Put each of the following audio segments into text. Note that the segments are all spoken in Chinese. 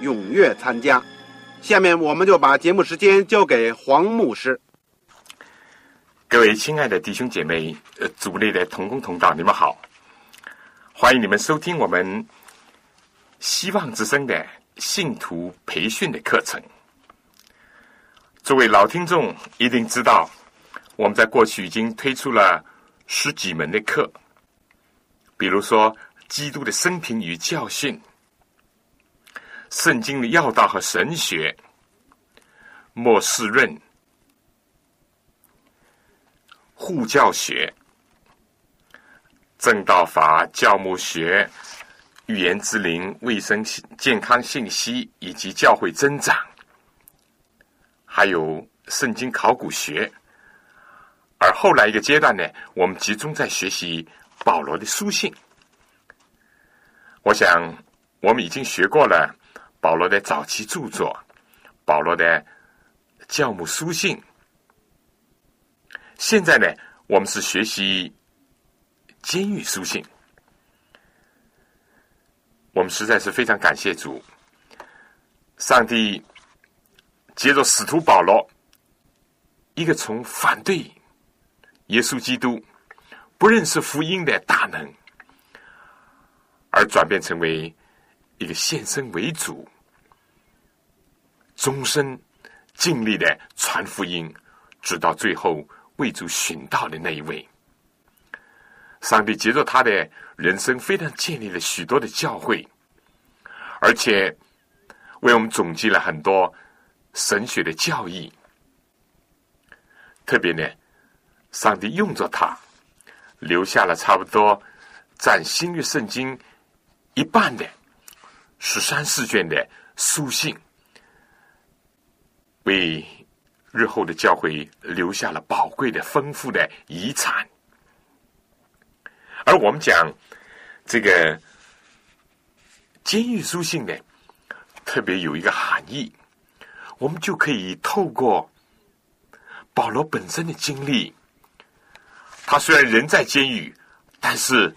踊跃参加。下面我们就把节目时间交给黄牧师。各位亲爱的弟兄姐妹、呃，组内的同工同道，你们好！欢迎你们收听我们希望之声的信徒培训的课程。作为老听众，一定知道。我们在过去已经推出了十几门的课，比如说基督的生平与教训、圣经的要道和神学、莫世润、护教学、正道法、教牧学、预言之灵、卫生健康信息。以及教会增长，还有圣经考古学。而后来一个阶段呢，我们集中在学习保罗的书信。我想，我们已经学过了保罗的早期著作，保罗的教母书信。现在呢，我们是学习监狱书信。我们实在是非常感谢主，上帝接着使徒保罗一个从反对。耶稣基督不认识福音的大能，而转变成为一个献身为主、终身尽力的传福音，直到最后为主寻道的那一位。上帝接着他的人生，非常建立了许多的教会，而且为我们总结了很多神学的教义，特别呢。上帝用着他，留下了差不多占新约圣经一半的十三四卷的书信，为日后的教会留下了宝贵的、丰富的遗产。而我们讲这个监狱书信呢，特别有一个含义，我们就可以透过保罗本身的经历。他虽然人在监狱，但是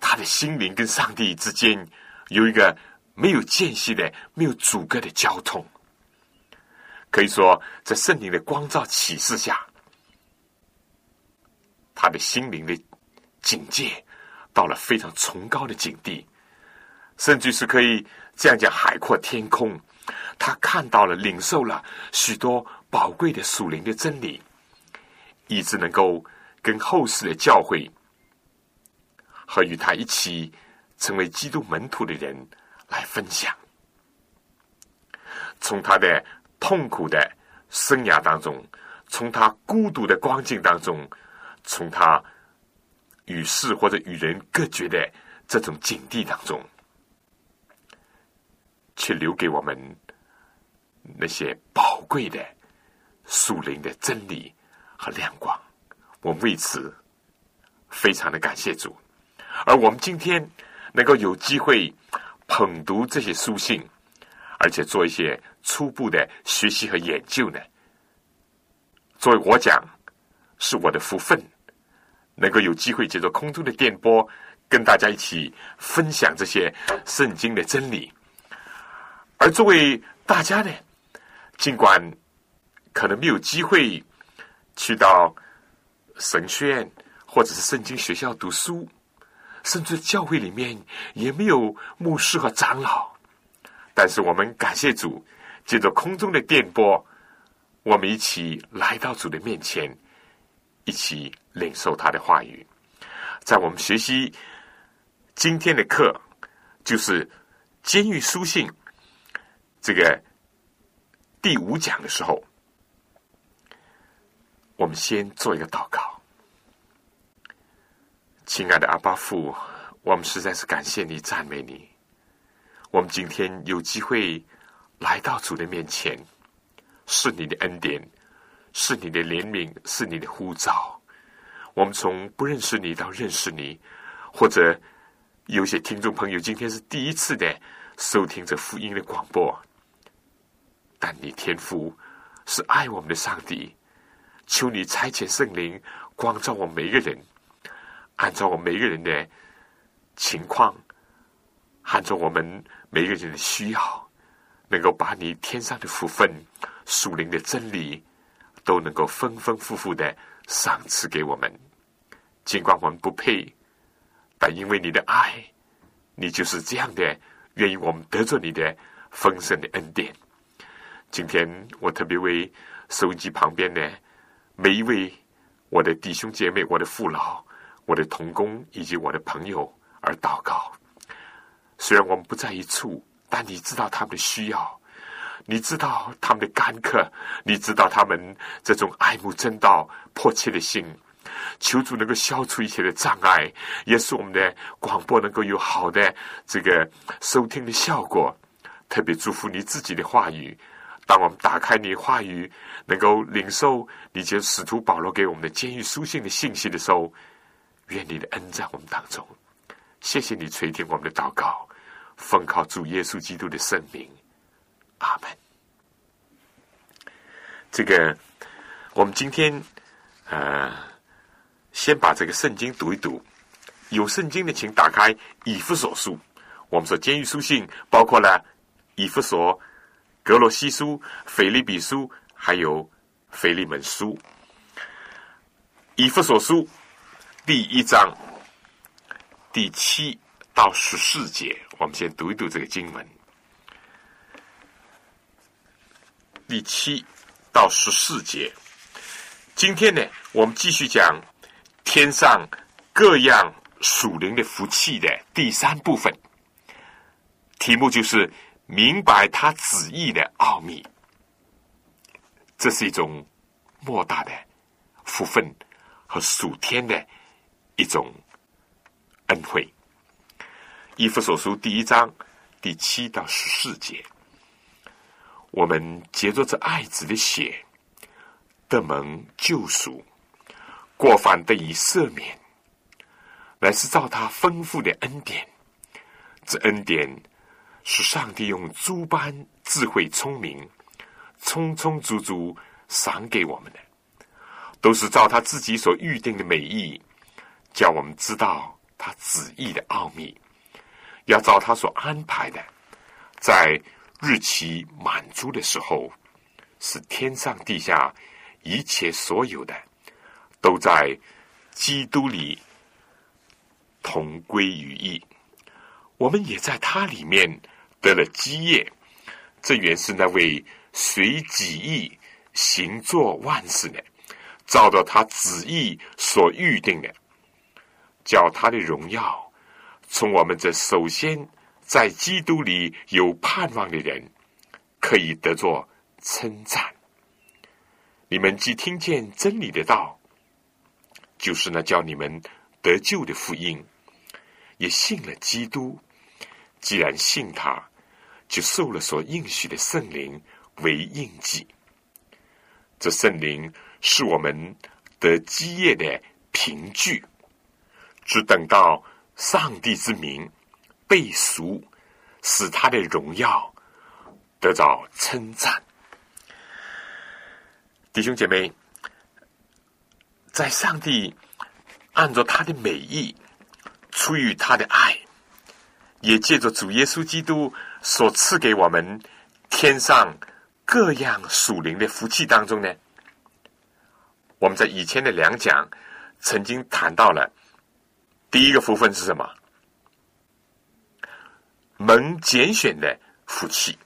他的心灵跟上帝之间有一个没有间隙的、没有阻隔的交通。可以说，在圣灵的光照启示下，他的心灵的境界到了非常崇高的境地，甚至是可以这样讲：海阔天空。他看到了、领受了许多宝贵的属灵的真理，以致能够。跟后世的教会和与他一起成为基督门徒的人来分享，从他的痛苦的生涯当中，从他孤独的光景当中，从他与世或者与人隔绝的这种境地当中，却留给我们那些宝贵的树林的真理和亮光。我们为此非常的感谢主，而我们今天能够有机会捧读这些书信，而且做一些初步的学习和研究呢。作为我讲，是我的福分，能够有机会借着空中的电波，跟大家一起分享这些圣经的真理。而作为大家呢，尽管可能没有机会去到。神学院或者是圣经学校读书，甚至教会里面也没有牧师和长老，但是我们感谢主，借着空中的电波，我们一起来到主的面前，一起领受他的话语。在我们学习今天的课，就是监狱书信这个第五讲的时候，我们先做一个祷告。亲爱的阿巴父，我们实在是感谢你、赞美你。我们今天有机会来到主的面前，是你的恩典，是你的怜悯，是你的呼召。我们从不认识你到认识你，或者有些听众朋友今天是第一次的收听这福音的广播，但你天父是爱我们的上帝，求你差遣圣灵光照我们每一个人，按照我们每个人的情况，按照我们。每个人的需要，能够把你天上的福分、属灵的真理，都能够丰丰富富的赏赐给我们。尽管我们不配，但因为你的爱，你就是这样的，愿意我们得着你的丰盛的恩典。今天我特别为收音机旁边的每一位我的弟兄姐妹、我的父老、我的同工以及我的朋友而祷告。虽然我们不在一处，但你知道他们的需要，你知道他们的干渴，你知道他们这种爱慕真道、迫切的心。求主能够消除一切的障碍，也使我们的广播能够有好的这个收听的效果。特别祝福你自己的话语，当我们打开你话语，能够领受你借使徒保罗给我们的监狱书信的信息的时候，愿你的恩在我们当中。谢谢你垂听我们的祷告。奉靠主耶稣基督的圣名，阿门。这个，我们今天呃，先把这个圣经读一读。有圣经的，请打开以弗所书。我们说监狱书信包括了以弗所、格罗西书、腓利比书，还有腓利门书。以弗所书第一章第七。到十四节，我们先读一读这个经文。第七到十四节，今天呢，我们继续讲天上各样属灵的福气的第三部分。题目就是明白他旨意的奥秘。这是一种莫大的福分和属天的一种恩惠。以弗所书第一章第七到十四节，我们结着这爱子的血得蒙救赎，过犯得以赦免，乃是照他丰富的恩典。这恩典是上帝用诸般智慧聪明，充充足足赏给我们的，都是照他自己所预定的美意，叫我们知道他旨意的奥秘。要照他所安排的，在日期满足的时候，使天上地下一切所有的，都在基督里同归于一。我们也在他里面得了基业。这原是那位随己意行作万事的，照着他旨意所预定的，叫他的荣耀。从我们这首先在基督里有盼望的人，可以得作称赞。你们既听见真理的道，就是那叫你们得救的福音，也信了基督。既然信他，就受了所应许的圣灵为印记。这圣灵是我们得基业的凭据，只等到。上帝之名被赎，使他的荣耀得到称赞。弟兄姐妹，在上帝按照他的美意，出于他的爱，也借着主耶稣基督所赐给我们天上各样属灵的福气当中呢，我们在以前的两讲曾经谈到了。第一个福分是什么？蒙拣选的福气。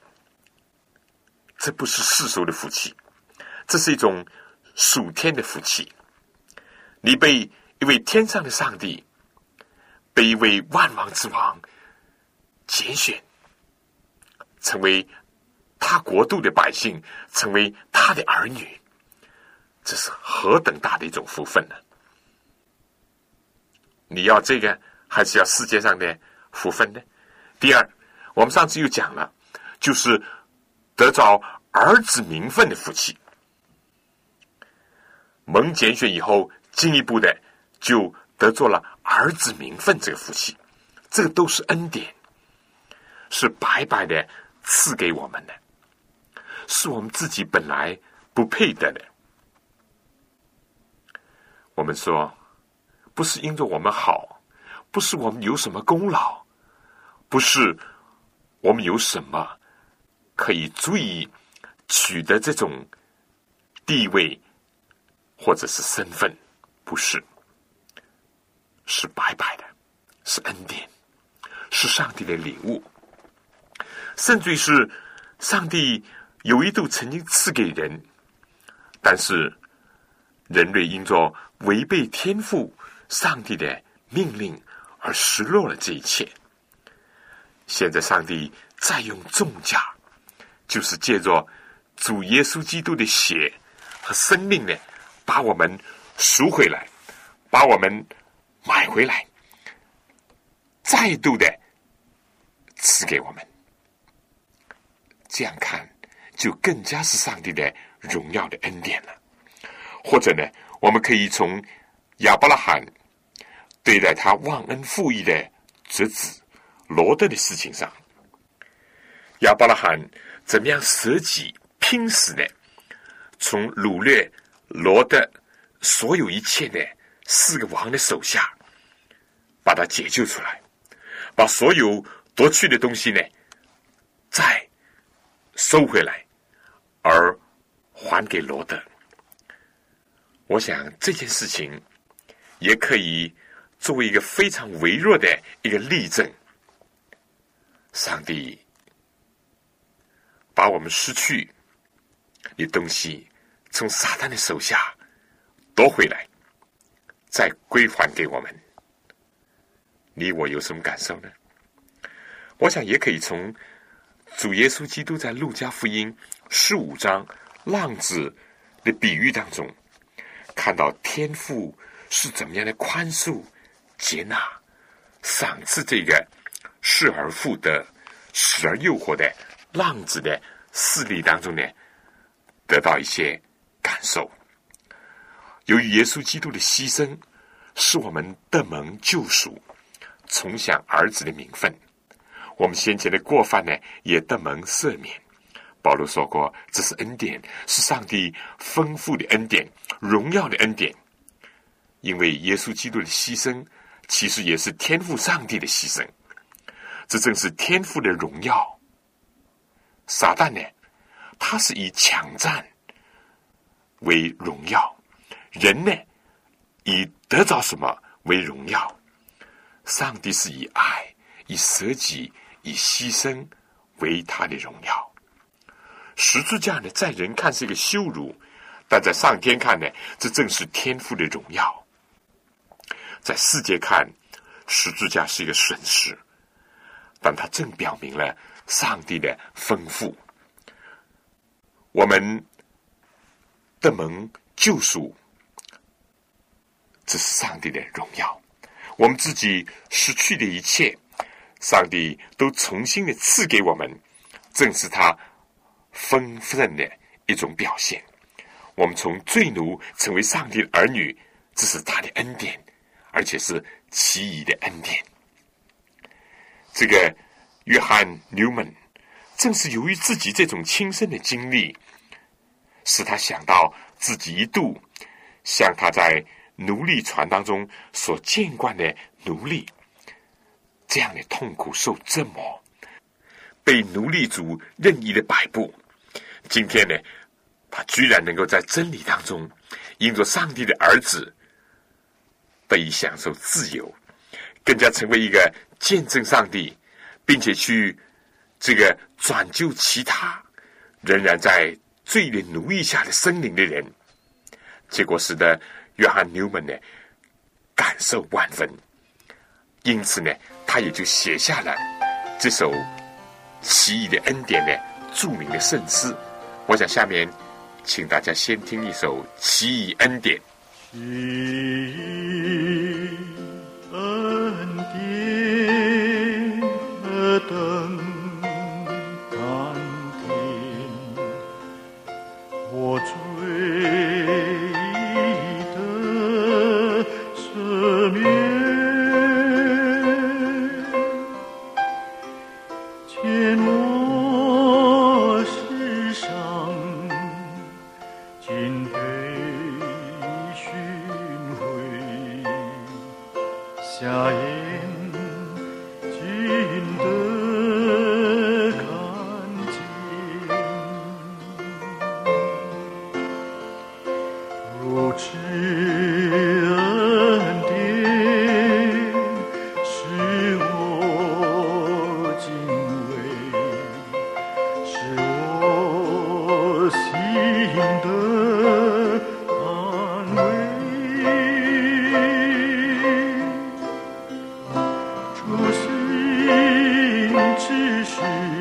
这不是世俗的福气，这是一种属天的福气。你被一位天上的上帝，被一位万王之王拣选，成为他国度的百姓，成为他的儿女，这是何等大的一种福分呢？你要这个，还是要世界上的福分呢？第二，我们上次又讲了，就是得着儿子名分的福气。蒙拣选以后，进一步的就得做了儿子名分这个福气，这个都是恩典，是白白的赐给我们的，是我们自己本来不配得的。我们说。不是因着我们好，不是我们有什么功劳，不是我们有什么可以足以取得这种地位或者是身份，不是，是白白的，是恩典，是上帝的礼物，甚至于是上帝有一度曾经赐给人，但是人类因着违背天赋。上帝的命令而失落了这一切。现在上帝再用重价，就是借着主耶稣基督的血和生命呢，把我们赎回来，把我们买回来，再度的赐给我们。这样看，就更加是上帝的荣耀的恩典了。或者呢，我们可以从。亚伯拉罕对待他忘恩负义的侄子罗德的事情上，亚伯拉罕怎么样舍己拼死呢？从掳掠罗德所有一切的四个王的手下，把他解救出来，把所有夺去的东西呢，再收回来，而还给罗德。我想这件事情。也可以作为一个非常微弱的一个例证。上帝把我们失去的东西从撒旦的手下夺回来，再归还给我们。你我有什么感受呢？我想也可以从主耶稣基督在路加福音十五章浪子的比喻当中看到天父。是怎么样的宽恕、接纳、赏赐这个失而复得、死而诱惑的浪子的势力当中呢？得到一些感受。由于耶稣基督的牺牲，使我们得蒙救赎，重享儿子的名分。我们先前的过犯呢，也得蒙赦免。保罗说过，这是恩典，是上帝丰富的恩典、荣耀的恩典。因为耶稣基督的牺牲，其实也是天赋上帝的牺牲。这正是天赋的荣耀。撒旦呢，他是以抢占为荣耀；人呢，以得着什么为荣耀。上帝是以爱、以舍己、以牺牲为他的荣耀。十字架呢，在人看是一个羞辱，但在上天看呢，这正是天赋的荣耀。在世界看，十字架是一个损失，但它正表明了上帝的丰富。我们的蒙救赎，这是上帝的荣耀。我们自己失去的一切，上帝都重新的赐给我们，正是他丰盛的一种表现。我们从罪奴成为上帝的儿女，这是他的恩典。而且是奇异的恩典。这个约翰·纽曼正是由于自己这种亲身的经历，使他想到自己一度像他在奴隶船当中所见惯的奴隶这样的痛苦受折磨，被奴隶主任意的摆布。今天呢，他居然能够在真理当中，因着上帝的儿子。得以享受自由，更加成为一个见证上帝，并且去这个转救其他仍然在罪的奴役下的生灵的人，结果使得约翰纽门呢感受万分，因此呢，他也就写下了这首奇异的恩典的著名的圣诗。我想下面请大家先听一首奇异恩典。She 过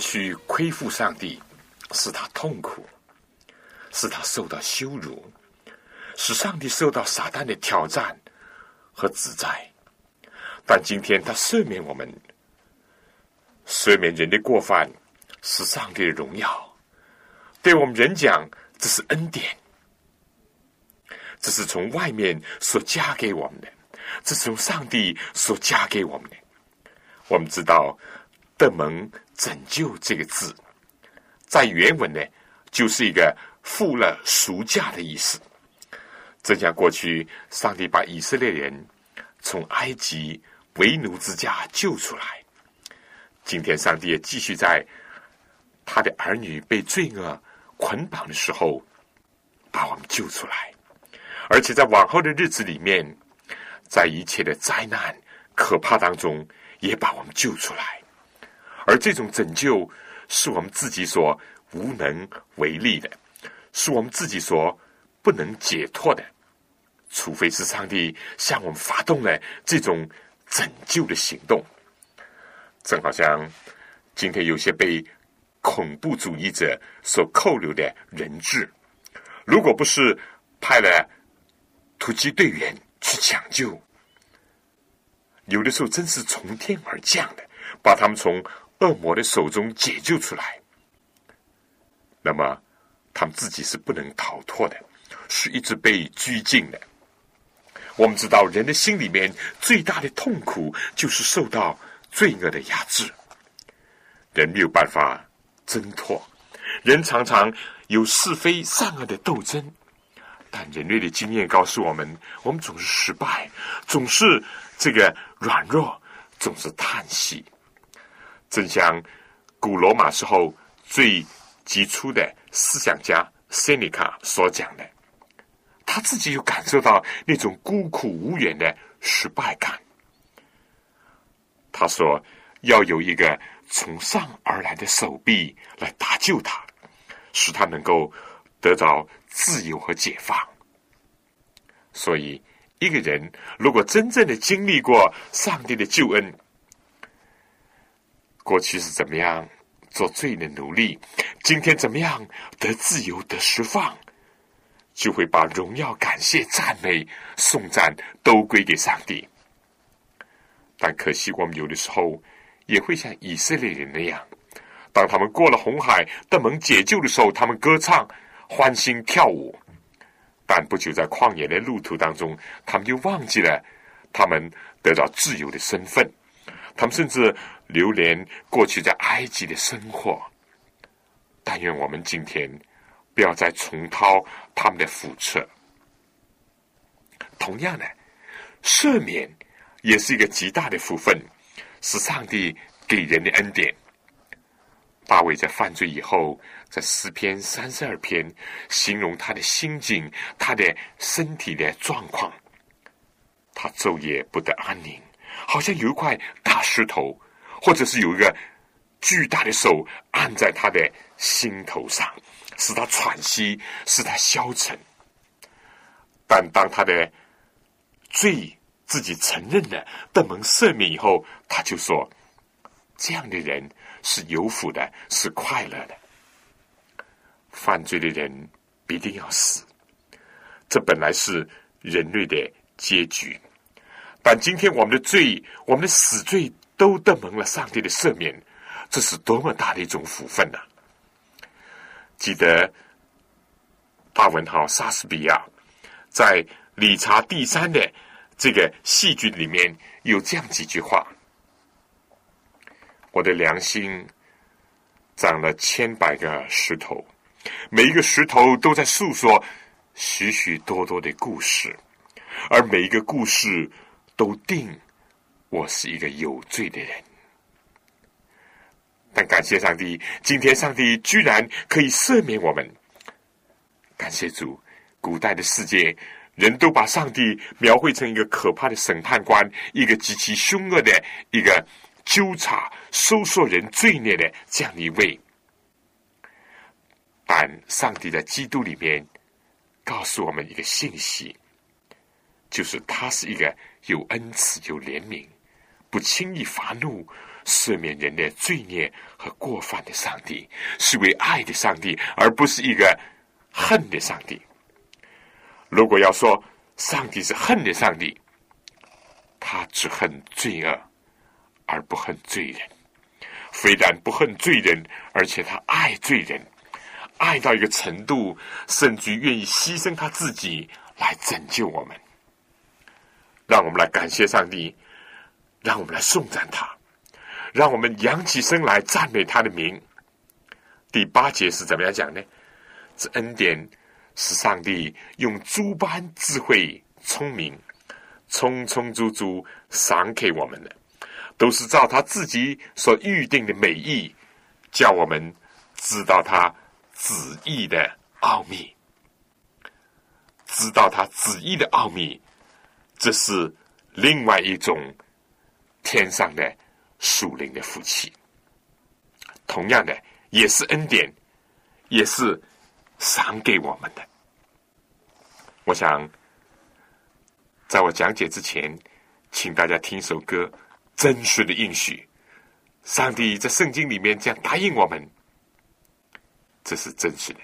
去亏负上帝，使他痛苦，使他受到羞辱，使上帝受到撒旦的挑战和指摘。但今天他赦免我们，赦免人的过犯，是上帝的荣耀。对我们人讲，这是恩典，这是从外面所加给我们的，这是从上帝所加给我们的。我们知道，的蒙。拯救这个字，在原文呢，就是一个付了赎价的意思。正像过去上帝把以色列人从埃及为奴之家救出来，今天上帝也继续在他的儿女被罪恶捆绑的时候把我们救出来，而且在往后的日子里面，在一切的灾难可怕当中，也把我们救出来。而这种拯救是我们自己所无能为力的，是我们自己所不能解脱的，除非是上帝向我们发动了这种拯救的行动。正好像今天有些被恐怖主义者所扣留的人质，如果不是派了突击队员去抢救，有的时候真是从天而降的，把他们从。恶魔的手中解救出来，那么他们自己是不能逃脱的，是一直被拘禁的。我们知道，人的心里面最大的痛苦就是受到罪恶的压制，人没有办法挣脱，人常常有是非善恶的斗争，但人类的经验告诉我们，我们总是失败，总是这个软弱，总是叹息。正像古罗马时候最杰出的思想家塞尼卡所讲的，他自己有感受到那种孤苦无援的失败感。他说：“要有一个从上而来的手臂来搭救他，使他能够得到自由和解放。”所以，一个人如果真正的经历过上帝的救恩，过去是怎么样做罪的奴隶，今天怎么样得自由得释放，就会把荣耀、感谢、赞美、颂赞都归给上帝。但可惜，我们有的时候也会像以色列人那样，当他们过了红海得蒙解救的时候，他们歌唱、欢欣跳舞；但不久在旷野的路途当中，他们就忘记了他们得到自由的身份，他们甚至流连过去在埃及的生活。但愿我们今天不要再重蹈他们的覆辙。同样的，赦免。也是一个极大的福分，是上帝给人的恩典。大卫在犯罪以后，在诗篇三十二篇形容他的心境、他的身体的状况，他昼夜不得安宁，好像有一块大石头，或者是有一个巨大的手按在他的心头上，使他喘息，使他消沉。但当他的罪，自己承认了得蒙赦免以后，他就说：“这样的人是有福的，是快乐的。犯罪的人必定要死，这本来是人类的结局。但今天我们的罪，我们的死罪都得蒙了上帝的赦免，这是多么大的一种福分呐！记得大文豪莎士比亚在理查第三的。”这个戏剧里面有这样几句话：“我的良心长了千百个石头，每一个石头都在诉说许许多多的故事，而每一个故事都定我是一个有罪的人。但感谢上帝，今天上帝居然可以赦免我们。感谢主，古代的世界。”人都把上帝描绘成一个可怕的审判官，一个极其凶恶的一个纠察、收索人罪孽的这样一位。但上帝在基督里面告诉我们一个信息，就是他是一个有恩慈、有怜悯、不轻易发怒、赦免人的罪孽和过犯的上帝，是位爱的上帝，而不是一个恨的上帝。如果要说上帝是恨的上帝，他只恨罪恶，而不恨罪人。非但不恨罪人，而且他爱罪人，爱到一个程度，甚至愿意牺牲他自己来拯救我们。让我们来感谢上帝，让我们来颂赞他，让我们扬起身来赞美他的名。第八节是怎么样讲呢？这恩典。是上帝用诸般智慧、聪明、充充足足赏给我们的，都是照他自己所预定的美意，叫我们知道他旨意的奥秘，知道他旨意的奥秘，这是另外一种天上的属灵的福气。同样的，也是恩典，也是赏给我们的。我想，在我讲解之前，请大家听一首歌，真实的应许。上帝在圣经里面这样答应我们，这是真实的。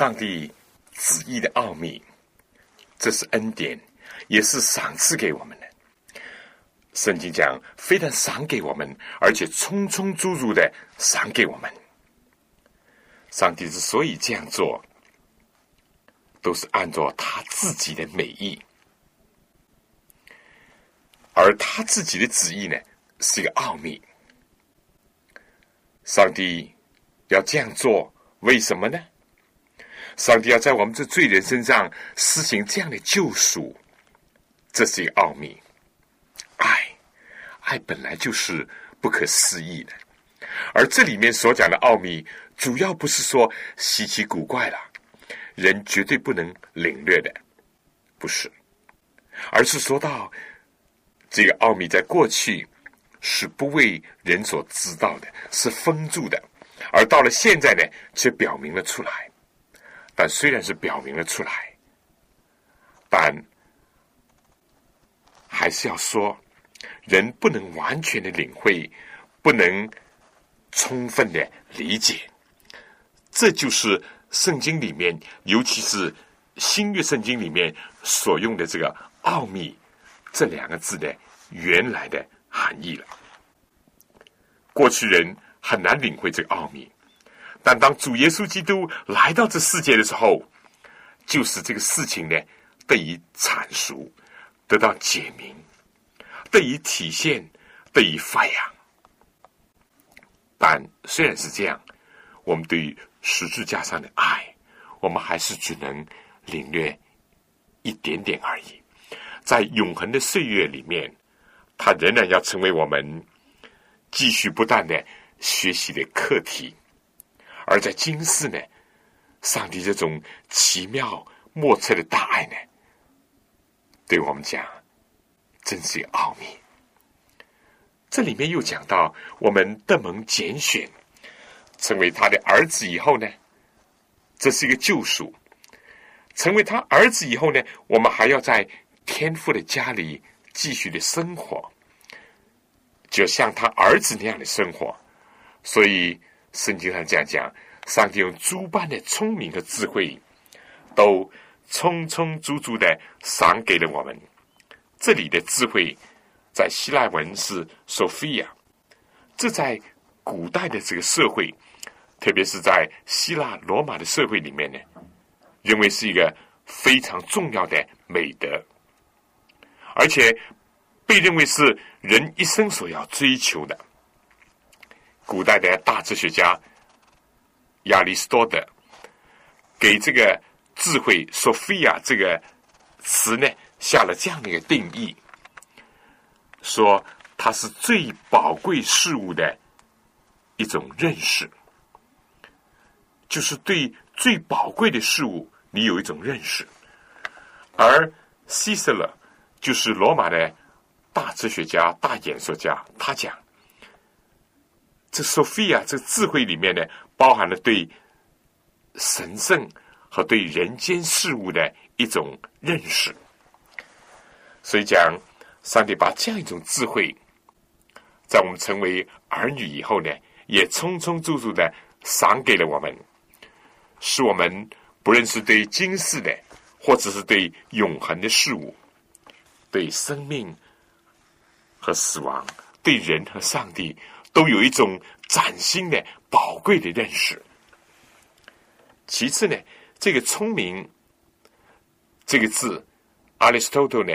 上帝旨意的奥秘，这是恩典，也是赏赐给我们的。圣经讲，非但赏给我们，而且充充足足的赏给我们。上帝之所以这样做，都是按照他自己的美意，而他自己的旨意呢，是一个奥秘。上帝要这样做，为什么呢？上帝要在我们这罪人身上施行这样的救赎，这是一个奥秘。爱，爱本来就是不可思议的，而这里面所讲的奥秘，主要不是说稀奇古怪了，人绝对不能领略的，不是，而是说到这个奥秘在过去是不为人所知道的，是封住的，而到了现在呢，却表明了出来。但虽然是表明了出来，但还是要说，人不能完全的领会，不能充分的理解。这就是圣经里面，尤其是新约圣经里面所用的这个“奥秘”这两个字的原来的含义了。过去人很难领会这个奥秘。但当主耶稣基督来到这世界的时候，就是这个事情呢得以阐述，得到解明，得以体现，得以发扬。但虽然是这样，我们对于十字架上的爱，我们还是只能领略一点点而已。在永恒的岁月里面，它仍然要成为我们继续不断的学习的课题。而在今世呢，上帝这种奇妙莫测的大爱呢，对我们讲，真是有奥秘。这里面又讲到，我们得蒙拣选，成为他的儿子以后呢，这是一个救赎。成为他儿子以后呢，我们还要在天父的家里继续的生活，就像他儿子那样的生活。所以。圣经上这样讲：上帝用诸般的聪明和智慧，都充充足足的赏给了我们。这里的智慧，在希腊文是 Sophia，这在古代的这个社会，特别是在希腊罗马的社会里面呢，认为是一个非常重要的美德，而且被认为是人一生所要追求的。古代的大哲学家亚里士多德给这个智慧 “Sophia” 这个词呢下了这样的一个定义，说它是最宝贵事物的一种认识，就是对最宝贵的事物你有一种认识。而希瑟勒就是罗马的大哲学家、大演说家，他讲。这 Sophia 这智慧里面呢，包含了对神圣和对人间事物的一种认识。所以讲，上帝把这样一种智慧，在我们成为儿女以后呢，也充充足足的赏给了我们，使我们不论是对今世的，或者是对永恒的事物，对生命和死亡，对人和上帝。都有一种崭新的、宝贵的认识。其次呢，这个聪明这个字，亚里士多德呢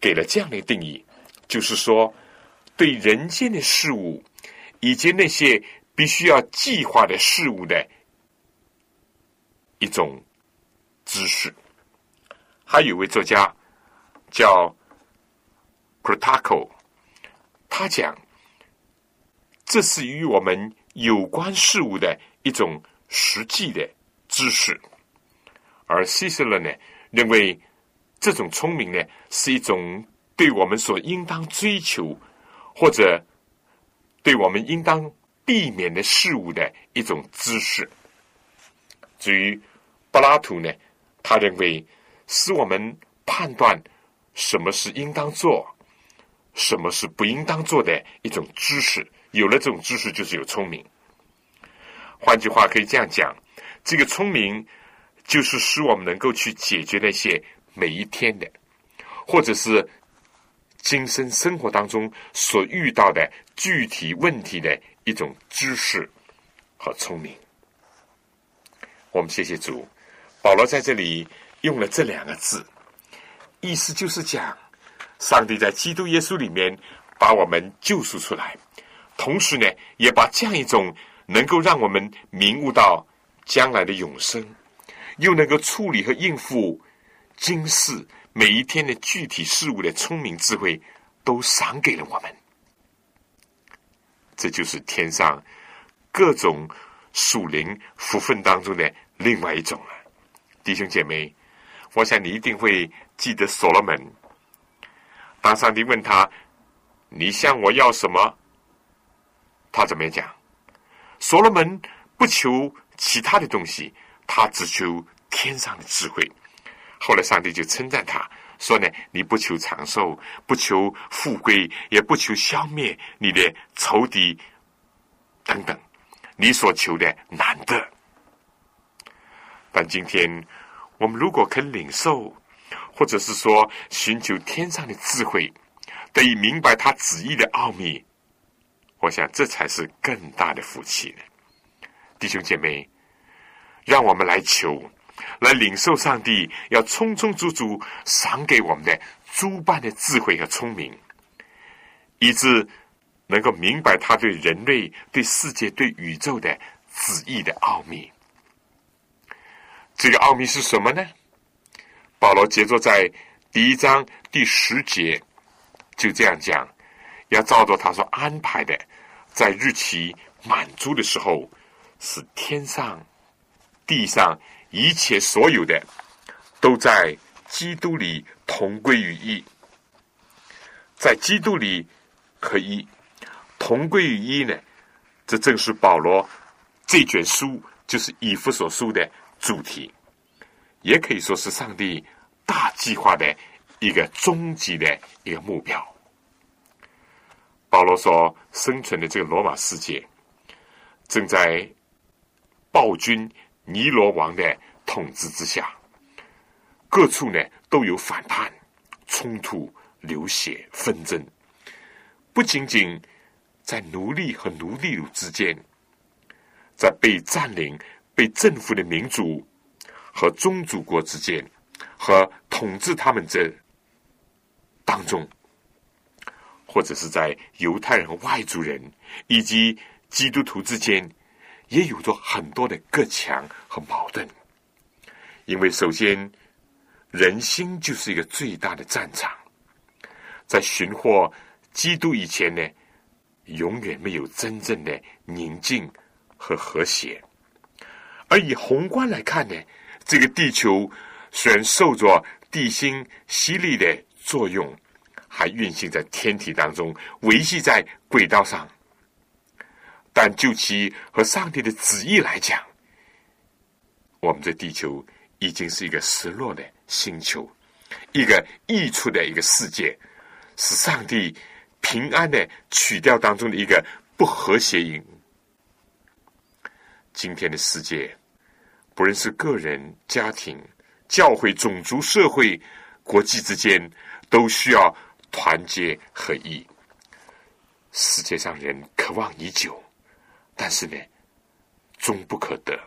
给了这样的定义，就是说，对人间的事物以及那些必须要计划的事物的一种知识。还有位作家叫 p r o t a c o 他讲，这是与我们有关事物的一种。实际的知识，而希斯勒呢认为这种聪明呢是一种对我们所应当追求或者对我们应当避免的事物的一种知识。至于柏拉图呢，他认为使我们判断什么是应当做，什么是不应当做的一种知识。有了这种知识，就是有聪明。换句话可以这样讲，这个聪明就是使我们能够去解决那些每一天的，或者是今生生活当中所遇到的具体问题的一种知识和聪明。我们谢谢主，保罗在这里用了这两个字，意思就是讲，上帝在基督耶稣里面把我们救赎出来，同时呢，也把这样一种。能够让我们明悟到将来的永生，又能够处理和应付今世每一天的具体事物的聪明智慧，都赏给了我们。这就是天上各种属灵福分当中的另外一种了。弟兄姐妹，我想你一定会记得所罗门。当上帝问他：“你向我要什么？”他怎么样讲？所罗门不求其他的东西，他只求天上的智慧。后来上帝就称赞他说：“呢，你不求长寿，不求富贵，也不求消灭你的仇敌等等，你所求的难得。但今天我们如果肯领受，或者是说寻求天上的智慧，得以明白他旨意的奥秘。”我想，这才是更大的福气呢，弟兄姐妹，让我们来求，来领受上帝要充充足足赏给我们的诸般的智慧和聪明，以致能够明白他对人类、对世界、对宇宙的旨意的奥秘。这个奥秘是什么呢？保罗杰作在第一章第十节就这样讲。要照着他所安排的，在日期满足的时候，使天上、地上一切所有的，都在基督里同归于一。在基督里可以同归于一呢？这正是保罗这卷书就是以弗所书的主题，也可以说是上帝大计划的一个终极的一个目标。保罗所生存的这个罗马世界，正在暴君尼罗王的统治之下，各处呢都有反叛、冲突、流血、纷争。不仅仅在奴隶和奴隶主之间，在被占领、被征服的民族和宗主国之间，和统治他们这当中。或者是在犹太人和外族人以及基督徒之间，也有着很多的隔墙和矛盾。因为首先，人心就是一个最大的战场，在寻获基督以前呢，永远没有真正的宁静和和谐。而以宏观来看呢，这个地球虽然受着地心吸力的作用。还运行在天体当中，维系在轨道上。但就其和上帝的旨意来讲，我们这地球已经是一个失落的星球，一个溢出的一个世界，是上帝平安的曲调当中的一个不和谐音。今天的世界，不论是个人、家庭、教会、种族、社会、国际之间，都需要。团结合一，世界上人渴望已久，但是呢，终不可得。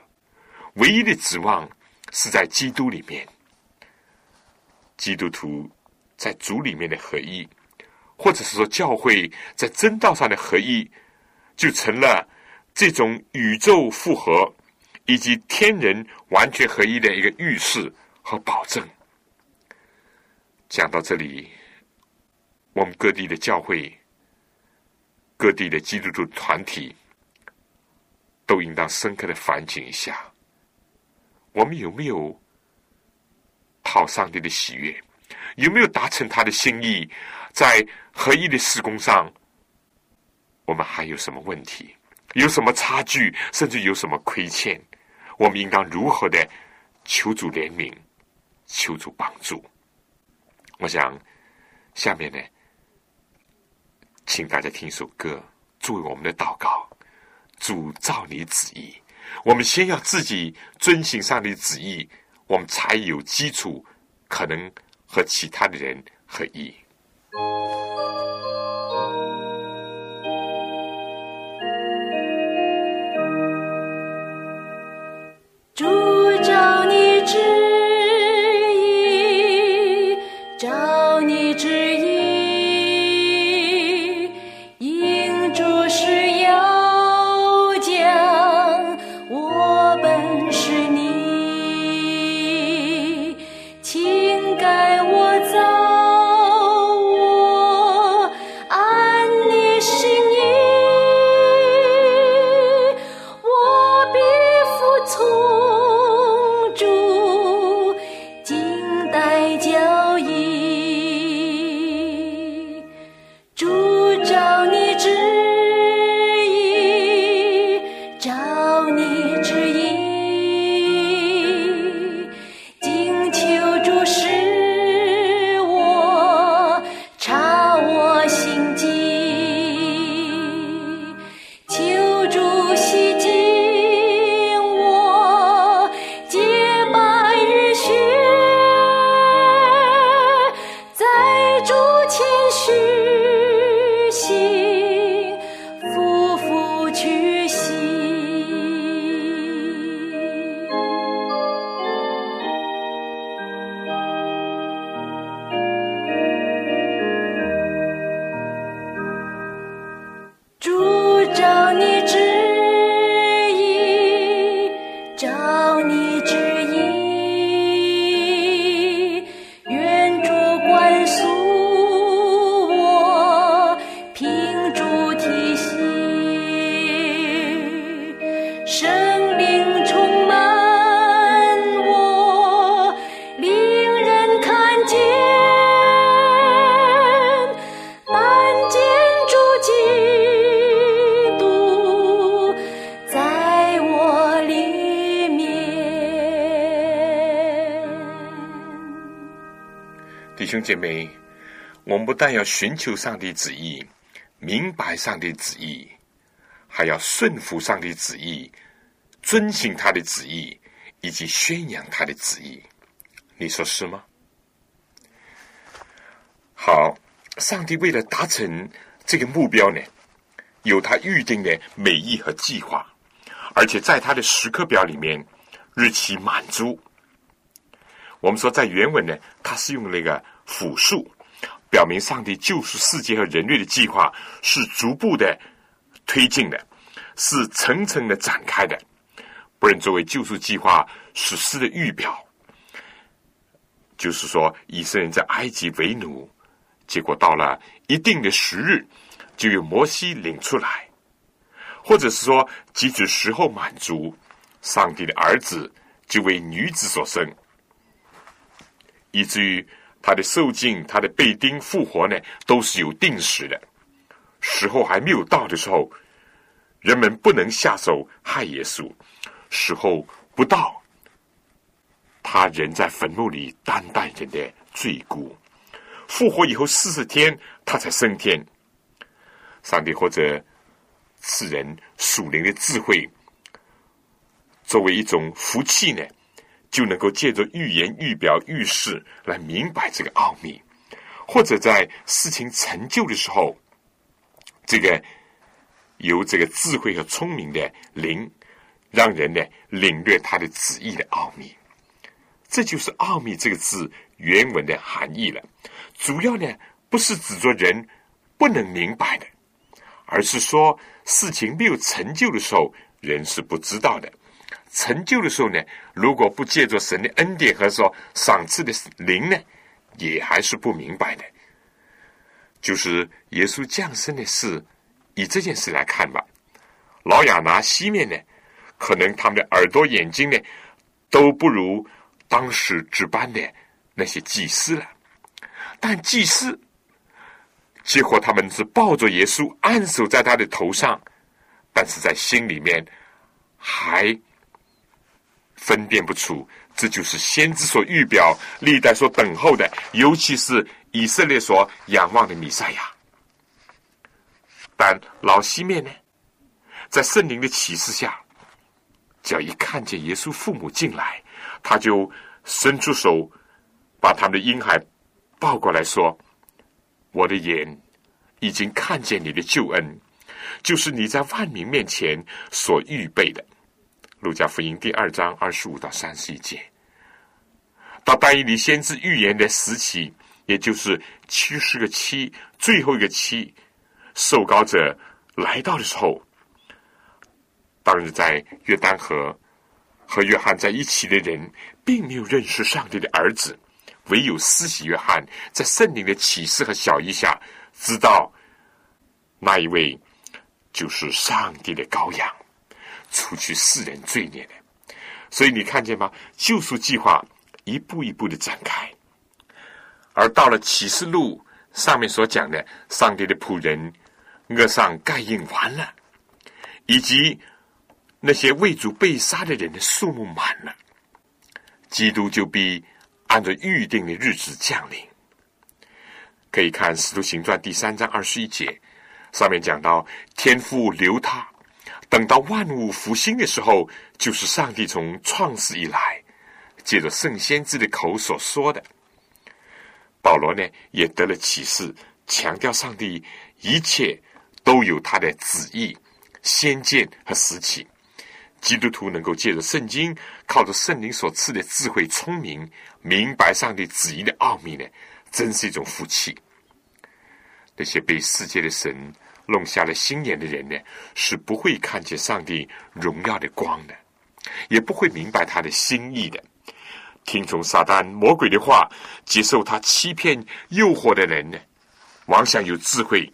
唯一的指望是在基督里面，基督徒在主里面的合一，或者是说教会在真道上的合一，就成了这种宇宙复合以及天人完全合一的一个预示和保证。讲到这里，我们各地的教会、各地的基督徒团体，都应当深刻的反省一下：我们有没有讨上帝的喜悦？有没有达成他的心意？在合一的施工上，我们还有什么问题？有什么差距？甚至有什么亏欠？我们应当如何的求主怜悯、求主帮助？我想，下面呢，请大家听一首歌，作为我们的祷告。主照你旨意，我们先要自己遵行上帝旨意，我们才有基础，可能和其他的人合一。姐妹，我们不但要寻求上帝旨意，明白上帝旨意，还要顺服上帝旨意，遵行他的旨意，以及宣扬他的旨意。你说是吗？好，上帝为了达成这个目标呢，有他预定的美意和计划，而且在他的时刻表里面，日期满足。我们说，在原文呢，它是用那个复数，表明上帝救赎世界和人类的计划是逐步的推进的，是层层的展开的，不能作为救赎计划实施的预表。就是说，以色列人在埃及为奴，结果到了一定的时日，就由摩西领出来，或者是说，即使时候满足，上帝的儿子就为女子所生。以至于他的受尽、他的被钉、复活呢，都是有定时的。时候还没有到的时候，人们不能下手害耶稣；时候不到，他仍在坟墓里担待人的罪辜。复活以后四十天，他才升天。上帝或者赐人属灵的智慧，作为一种福气呢？就能够借着预言、预表、预示来明白这个奥秘，或者在事情成就的时候，这个由这个智慧和聪明的灵，让人呢领略他的旨意的奥秘。这就是“奥秘”这个字原文的含义了。主要呢，不是指着人不能明白的，而是说事情没有成就的时候，人是不知道的；成就的时候呢，如果不借着神的恩典和说赏赐的灵呢，也还是不明白的。就是耶稣降生的事，以这件事来看吧。老亚拿西面呢，可能他们的耳朵、眼睛呢，都不如当时值班的那些祭司了。但祭司，结果他们是抱着耶稣，按手在他的头上，但是在心里面还分辨不出，这就是先知所预表、历代所等候的，尤其是以色列所仰望的弥赛亚。但老西面呢，在圣灵的启示下，只要一看见耶稣父母进来，他就伸出手，把他们的婴孩。抱过来说：“我的眼已经看见你的救恩，就是你在万民面前所预备的。”路加福音第二章二十五到三十一节。到大以里先知预言的时期，也就是七十个七最后一个七，受膏者来到的时候，当日在约旦河和约翰在一起的人，并没有认识上帝的儿子。唯有施洗约翰在圣灵的启示和小意下，知道那一位就是上帝的羔羊，除去世人罪孽的。所以你看见吗？救赎计划一步一步的展开，而到了启示录上面所讲的，上帝的仆人恶上盖印完了，以及那些为主被杀的人的数目满了，基督就必。按照预定的日子降临，可以看《使徒行传》第三章二十一节，上面讲到天父留他，等到万物复兴的时候，就是上帝从创世以来，借着圣先知的口所说的。保罗呢，也得了启示，强调上帝一切都有他的旨意、先见和时期。基督徒能够借着圣经，靠着圣灵所赐的智慧、聪明，明白上帝旨意的奥秘呢，真是一种福气。那些被世界的神弄瞎了心眼的人呢，是不会看见上帝荣耀的光的，也不会明白他的心意的。听从撒旦魔鬼的话，接受他欺骗诱惑的人呢，妄想有智慧。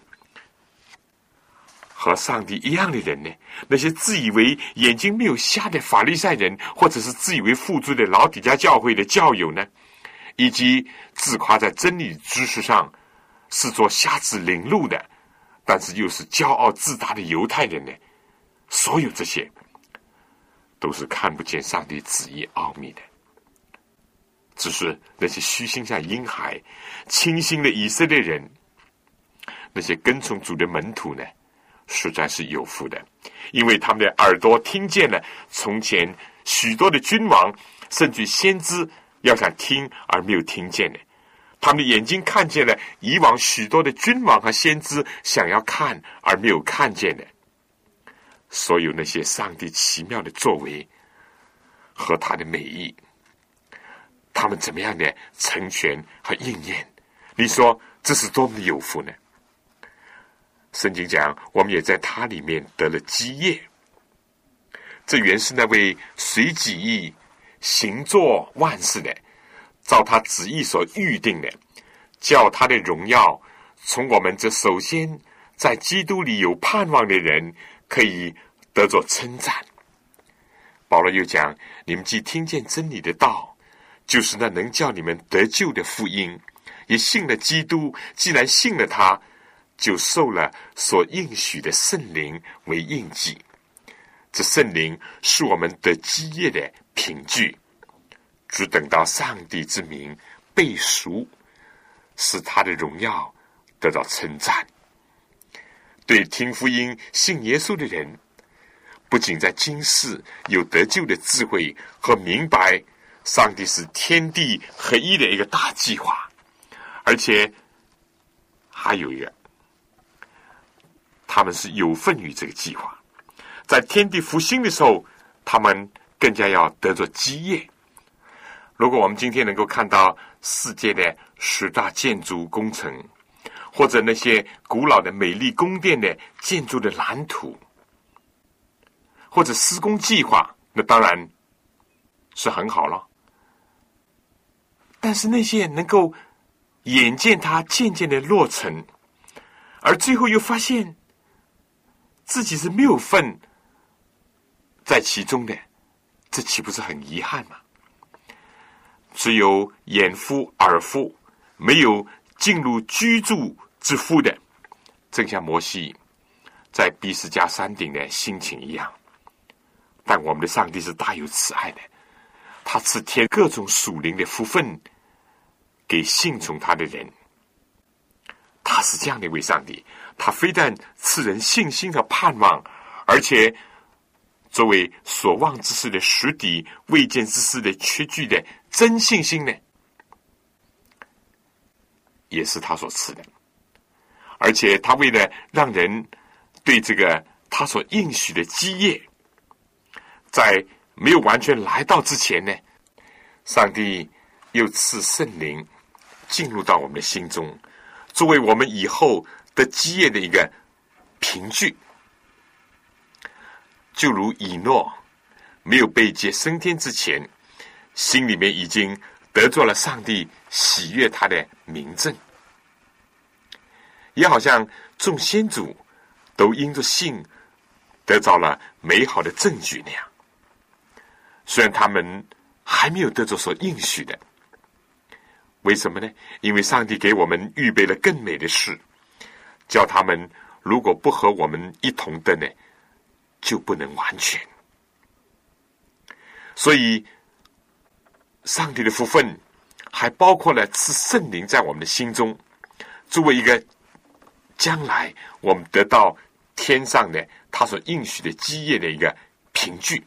和上帝一样的人呢？那些自以为眼睛没有瞎的法利赛人，或者是自以为富足的老底家教会的教友呢？以及自夸在真理知识上是做瞎子领路的，但是又是骄傲自大的犹太人呢？所有这些都是看不见上帝旨意奥秘的，只是那些虚心像婴孩、清新的以色列人，那些跟从主的门徒呢？实在是有福的，因为他们的耳朵听见了从前许多的君王，甚至先知要想听而没有听见的；他们的眼睛看见了以往许多的君王和先知想要看而没有看见的。所有那些上帝奇妙的作为和他的美意，他们怎么样的成全和应验？你说这是多么的有福呢？圣经讲，我们也在他里面得了基业。这原是那位随己意行作万事的，照他旨意所预定的，叫他的荣耀从我们这首先在基督里有盼望的人可以得着称赞。保罗又讲：你们既听见真理的道，就是那能叫你们得救的福音，也信了基督。既然信了他。就受了所应许的圣灵为印记，这圣灵是我们的基业的凭据，只等到上帝之名被赎，使他的荣耀得到称赞。对听福音、信耶稣的人，不仅在今世有得救的智慧和明白，上帝是天地合一的一个大计划，而且还有一个。他们是有份于这个计划。在天地复兴的时候，他们更加要得着基业。如果我们今天能够看到世界的十大建筑工程，或者那些古老的美丽宫殿的建筑的蓝图，或者施工计划，那当然是很好了。但是那些能够眼见它渐渐的落成，而最后又发现自己是没有份在其中的，这岂不是很遗憾吗？只有眼夫耳夫，没有进入居住之夫的，正像摩西在比斯加山顶的心情一样。但我们的上帝是大有慈爱的，他赐天各种属灵的福分给信从他的人。他是这样的一位上帝，他非但赐人信心和盼望，而且作为所望之事的实底、未见之事的确据的真信心呢，也是他所赐的。而且他为了让人对这个他所应许的基业，在没有完全来到之前呢，上帝又赐圣灵进入到我们的心中。作为我们以后的基业的一个凭据，就如以诺没有被接升天之前，心里面已经得着了上帝喜悦他的名证，也好像众先祖都因着信得着了美好的证据那样。虽然他们还没有得着所应许的。为什么呢？因为上帝给我们预备了更美的事，叫他们如果不和我们一同的呢，就不能完全。所以，上帝的福分还包括了赐圣灵在我们的心中，作为一个将来我们得到天上的他所应许的基业的一个凭据。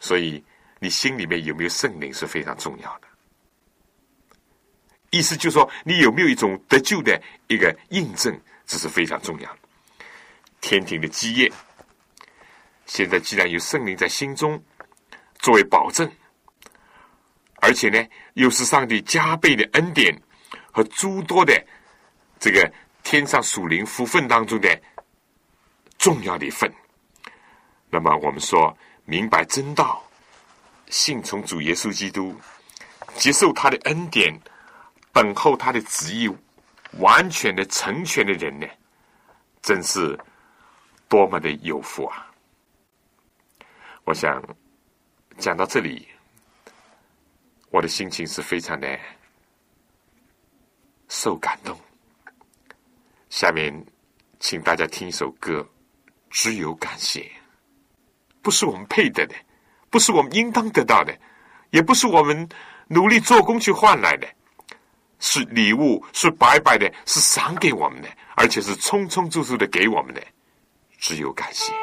所以，你心里面有没有圣灵是非常重要的。意思就是说，你有没有一种得救的一个印证，这是非常重要的。天庭的基业，现在既然有圣灵在心中作为保证，而且呢，又是上帝加倍的恩典和诸多的这个天上属灵福分当中的重要的一份，那么我们说明白真道，信从主耶稣基督，接受他的恩典。等候他的旨意完全的成全的人呢，真是多么的有福啊！我想讲到这里，我的心情是非常的受感动。下面，请大家听一首歌，只有感谢，不是我们配得的，不是我们应当得到的，也不是我们努力做工去换来的。是礼物，是白白的，是赏给我们的，而且是充充足足的给我们的，只有感谢。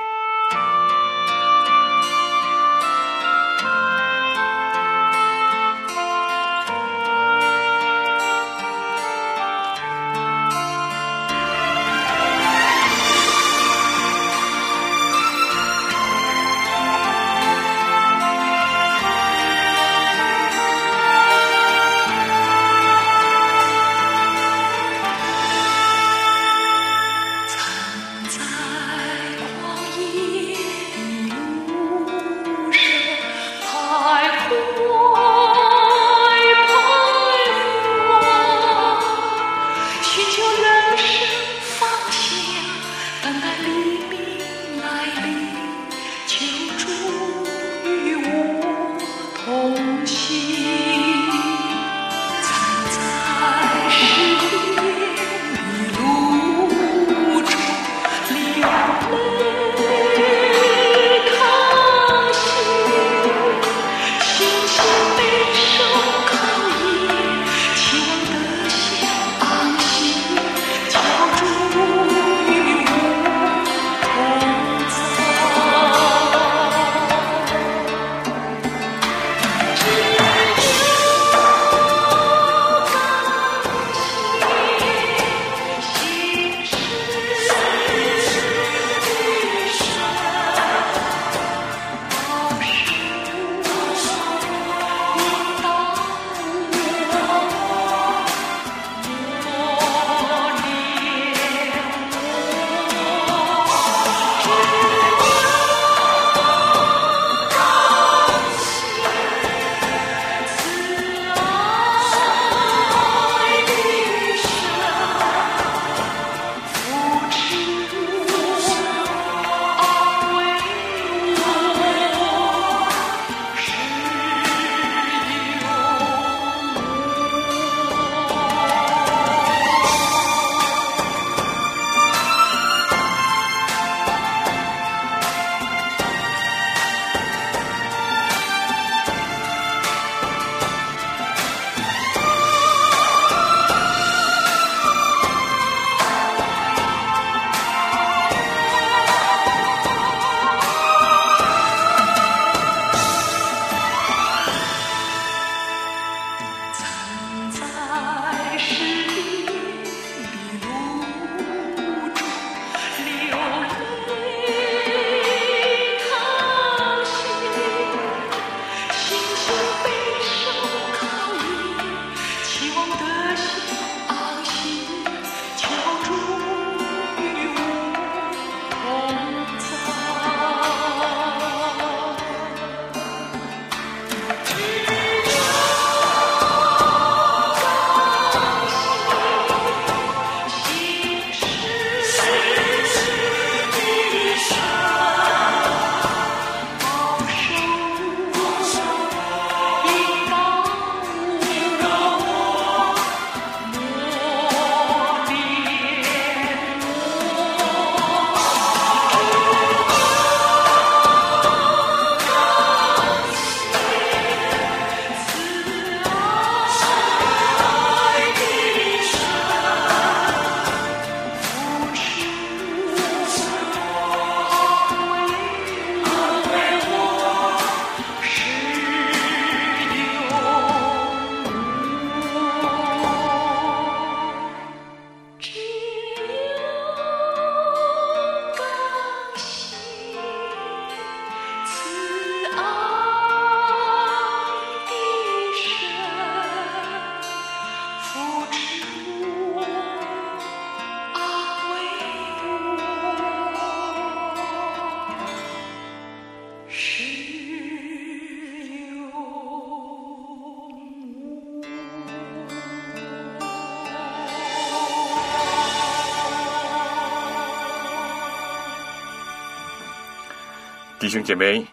兄姐妹，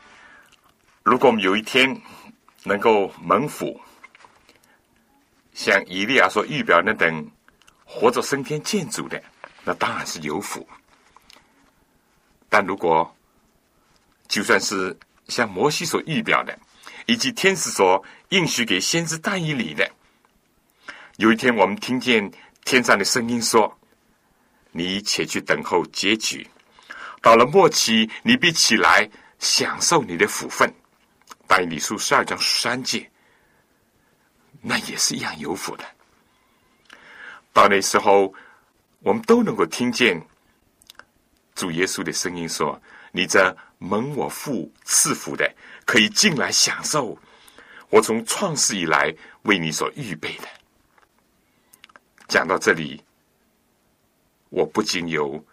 如果我们有一天能够蒙福，像以利亚所预表那等活着升天见主的，那当然是有福。但如果就算是像摩西所预表的，以及天使所应许给先知但以理的，有一天我们听见天上的声音说：“你且去等候结局，到了末期，你必起来享受你的福分。”但你书十二章三节，那也是一样有福的。到那时候，我们都能够听见。主耶稣的声音说：“你这蒙我父赐福的，可以进来享受我从创世以来为你所预备的。”讲到这里，我不禁有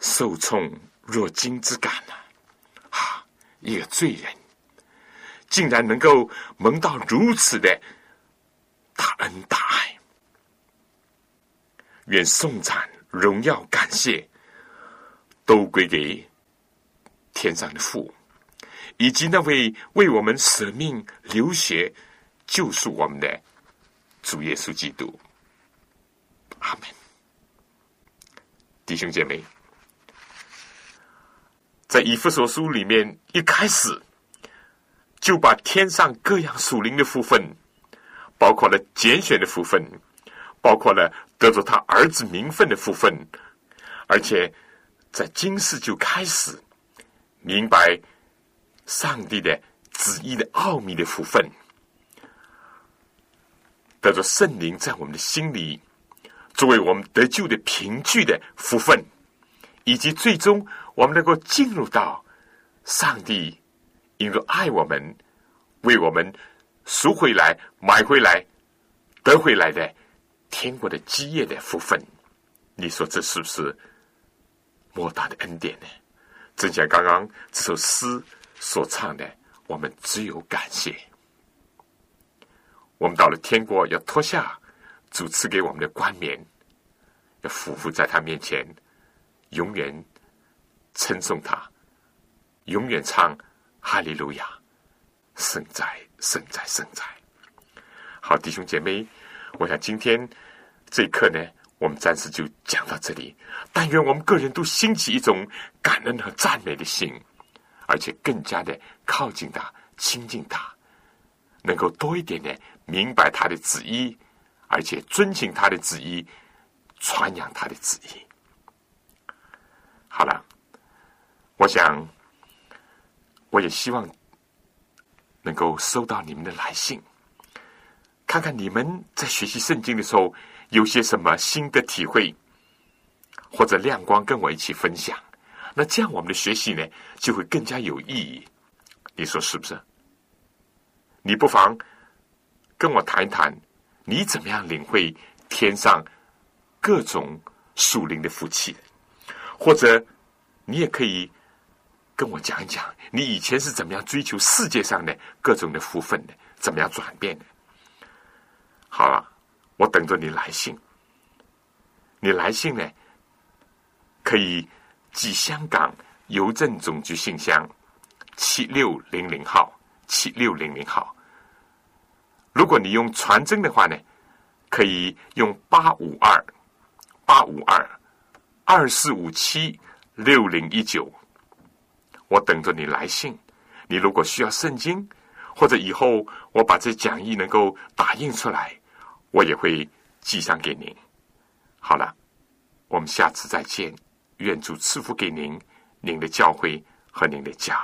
受宠若惊之感了。啊，一个罪人竟然能够蒙到如此的大恩大爱，愿颂赞、荣耀、感谢。都归给天上的父，以及那位为我们舍命流血救赎我们的主耶稣基督。阿门。弟兄姐妹，在以弗所书里面一开始就把天上各样属灵的福分，包括了拣选的福分，包括了得着他儿子名分的福分，而且。在今世就开始明白上帝的旨意的奥秘的福分，得着圣灵在我们的心里作为我们得救的凭据的福分，以及最终我们能够进入到上帝因着爱我们为我们赎回来、买回来、得回来的天国的基业的福分。你说这是不是？莫大的恩典呢？正像刚刚这首诗所唱的，我们只有感谢。我们到了天国，要脱下主赐给我们的冠冕，要匍匐在他面前，永远称颂他，永远唱哈利路亚，圣哉，圣哉，圣哉！好，弟兄姐妹，我想今天这一刻呢。我们暂时就讲到这里。但愿我们个人都兴起一种感恩和赞美的心，而且更加的靠近他、亲近他，能够多一点的明白他的旨意，而且遵循他的旨意，传扬他的旨意。好了，我想，我也希望能够收到你们的来信，看看你们在学习圣经的时候。有些什么新的体会或者亮光，跟我一起分享。那这样我们的学习呢，就会更加有意义。你说是不是？你不妨跟我谈一谈，你怎么样领会天上各种属灵的福气？或者你也可以跟我讲一讲，你以前是怎么样追求世界上的各种的福分的，怎么样转变的？好了。我等着你来信。你来信呢，可以寄香港邮政总局信箱七六零零号七六零零号。如果你用传真的话呢，可以用八五二八五二二四五七六零一九。我等着你来信。你如果需要圣经，或者以后我把这讲义能够打印出来。我也会寄上给您。好了，我们下次再见。愿主赐福给您、您的教会和您的家。